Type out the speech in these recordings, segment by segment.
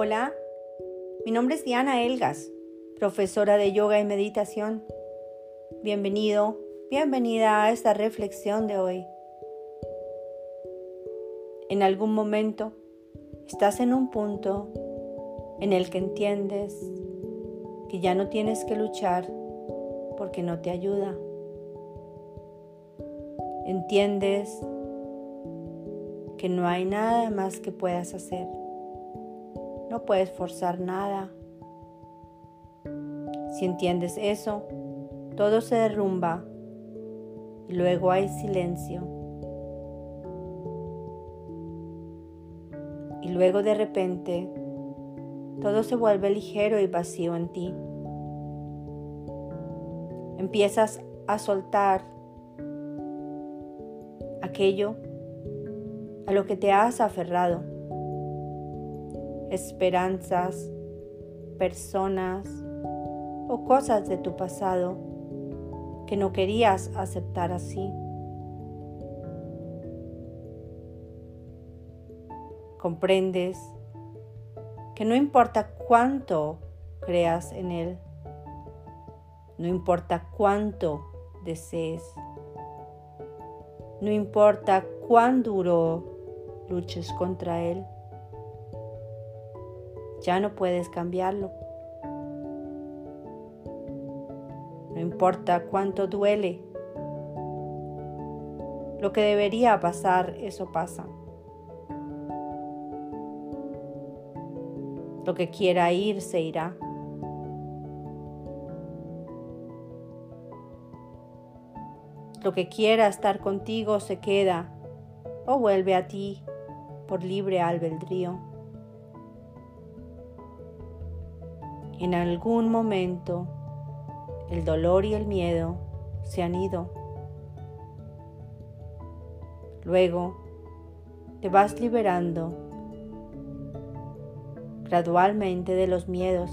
Hola, mi nombre es Diana Elgas, profesora de yoga y meditación. Bienvenido, bienvenida a esta reflexión de hoy. En algún momento estás en un punto en el que entiendes que ya no tienes que luchar porque no te ayuda. Entiendes que no hay nada más que puedas hacer. No puedes forzar nada. Si entiendes eso, todo se derrumba y luego hay silencio. Y luego de repente, todo se vuelve ligero y vacío en ti. Empiezas a soltar aquello a lo que te has aferrado esperanzas, personas o cosas de tu pasado que no querías aceptar así. Comprendes que no importa cuánto creas en Él, no importa cuánto desees, no importa cuán duro luches contra Él ya no puedes cambiarlo. No importa cuánto duele. Lo que debería pasar, eso pasa. Lo que quiera ir, se irá. Lo que quiera estar contigo se queda o vuelve a ti por libre albedrío. En algún momento el dolor y el miedo se han ido. Luego te vas liberando gradualmente de los miedos,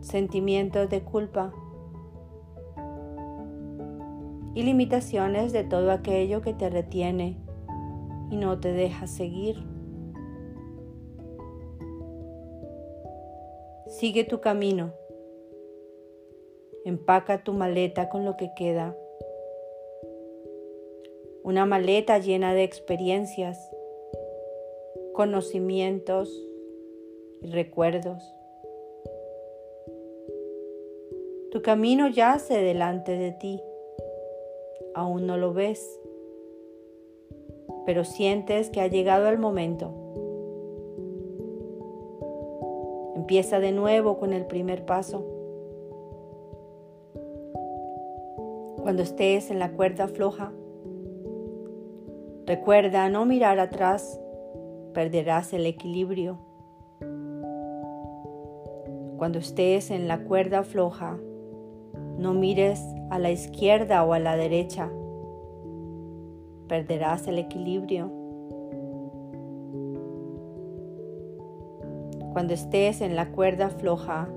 sentimientos de culpa y limitaciones de todo aquello que te retiene y no te deja seguir. Sigue tu camino. Empaca tu maleta con lo que queda. Una maleta llena de experiencias, conocimientos y recuerdos. Tu camino yace delante de ti. Aún no lo ves, pero sientes que ha llegado el momento Empieza de nuevo con el primer paso. Cuando estés en la cuerda floja, recuerda no mirar atrás, perderás el equilibrio. Cuando estés en la cuerda floja, no mires a la izquierda o a la derecha, perderás el equilibrio. Cuando estés en la cuerda floja,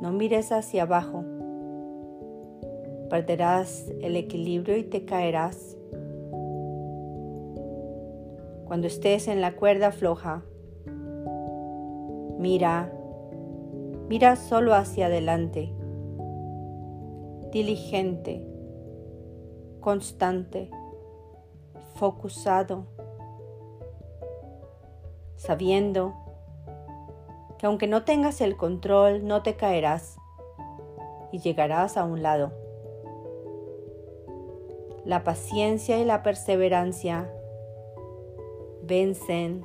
no mires hacia abajo. Perderás el equilibrio y te caerás. Cuando estés en la cuerda floja, mira, mira solo hacia adelante, diligente, constante, focusado, sabiendo que aunque no tengas el control, no te caerás y llegarás a un lado. La paciencia y la perseverancia vencen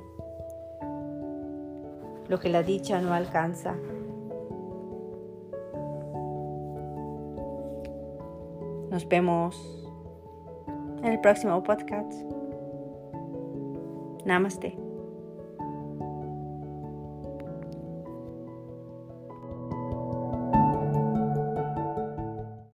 lo que la dicha no alcanza. Nos vemos en el próximo podcast. Namaste.